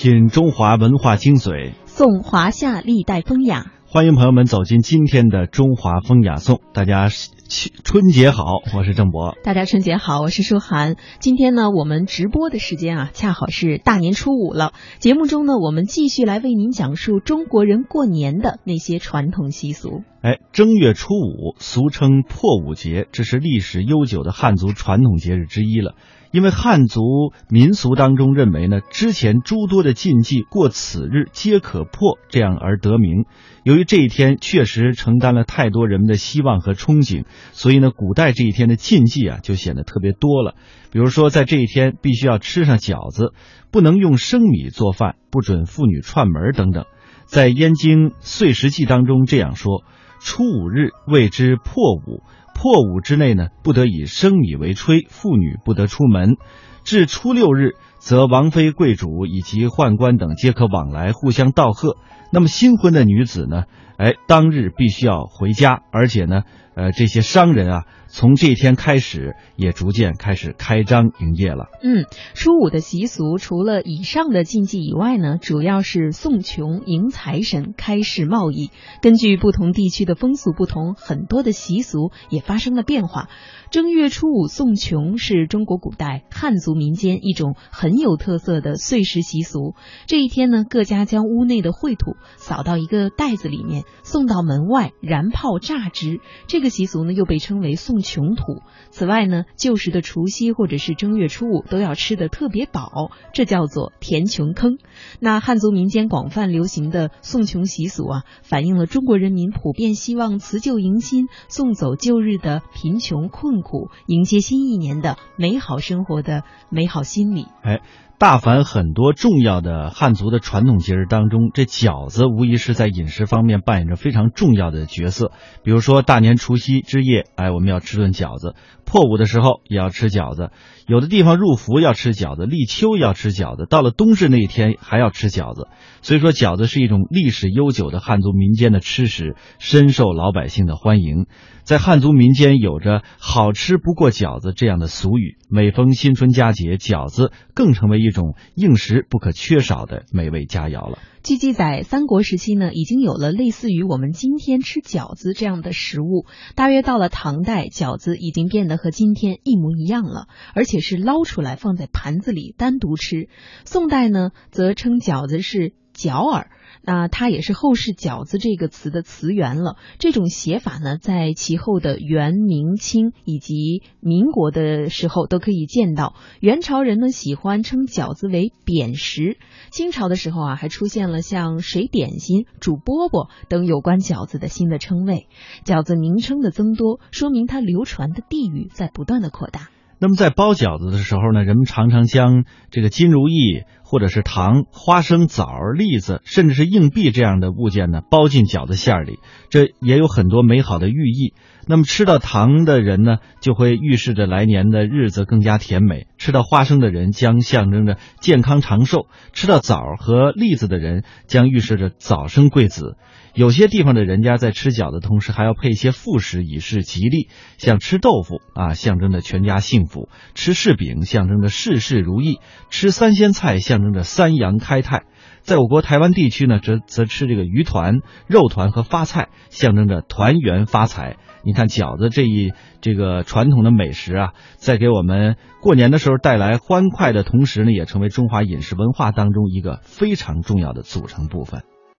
品中华文化精髓，颂华夏历代风雅。欢迎朋友们走进今天的中华风雅颂。大家春节好，我是郑博。大家春节好，我是舒涵。今天呢，我们直播的时间啊，恰好是大年初五了。节目中呢，我们继续来为您讲述中国人过年的那些传统习俗。哎，正月初五，俗称破五节，这是历史悠久的汉族传统节日之一了。因为汉族民俗当中认为呢，之前诸多的禁忌过此日皆可破，这样而得名。由于这一天确实承担了太多人们的希望和憧憬，所以呢，古代这一天的禁忌啊就显得特别多了。比如说，在这一天必须要吃上饺子，不能用生米做饭，不准妇女串门等等。在《燕京岁时记》当中这样说：“初五日谓之破五。”破五之内呢，不得以生米为炊，妇女不得出门。至初六日，则王妃、贵主以及宦官等皆可往来，互相道贺。那么新婚的女子呢，哎，当日必须要回家，而且呢，呃，这些商人啊。从这天开始，也逐渐开始开张营业了。嗯，初五的习俗除了以上的禁忌以外呢，主要是送穷、迎财神、开市贸易。根据不同地区的风俗不同，很多的习俗也发生了变化。正月初五送穷是中国古代汉族民间一种很有特色的碎石习俗。这一天呢，各家将屋内的秽土扫到一个袋子里面，送到门外燃炮炸之。这个习俗呢，又被称为送。穷土。此外呢，旧时的除夕或者是正月初五都要吃的特别饱，这叫做填穷坑。那汉族民间广泛流行的送穷习俗啊，反映了中国人民普遍希望辞旧迎新，送走旧日的贫穷困苦，迎接新一年的美好生活的美好心理。哎。大凡很多重要的汉族的传统节日当中，这饺子无疑是在饮食方面扮演着非常重要的角色。比如说大年除夕之夜，哎，我们要吃顿饺子；破五的时候也要吃饺子。有的地方入伏要吃饺子，立秋要吃饺子，到了冬至那一天还要吃饺子。所以说，饺子是一种历史悠久的汉族民间的吃食，深受老百姓的欢迎。在汉族民间有着“好吃不过饺子”这样的俗语，每逢新春佳节，饺子更成为一种应时不可缺少的美味佳肴了。据记载，三国时期呢，已经有了类似于我们今天吃饺子这样的食物。大约到了唐代，饺子已经变得和今天一模一样了，而且是捞出来放在盘子里单独吃。宋代呢，则称饺子是饺耳。那它也是后世“饺子”这个词的词源了。这种写法呢，在其后的元、明清以及民国的时候都可以见到。元朝人呢，喜欢称饺子为扁食。清朝的时候啊，还出现了像水点心、煮饽饽等有关饺子的新的称谓。饺子名称的增多，说明它流传的地域在不断的扩大。那么在包饺子的时候呢，人们常常将这个金如意或者是糖、花生、枣、栗子，甚至是硬币这样的物件呢，包进饺子馅里，这也有很多美好的寓意。那么吃到糖的人呢，就会预示着来年的日子更加甜美；吃到花生的人将象征着健康长寿；吃到枣和栗子的人将预示着早生贵子。有些地方的人家在吃饺子同时还要配一些副食以示吉利，像吃豆腐啊，象征着全家幸福；吃柿饼象征着事事如意；吃三鲜菜象征着三阳开泰。在我国台湾地区呢，则则吃这个鱼团、肉团和发菜，象征着团圆发财。你看饺子这一这个传统的美食啊，在给我们过年的时候带来欢快的同时呢，也成为中华饮食文化当中一个非常重要的组成部分。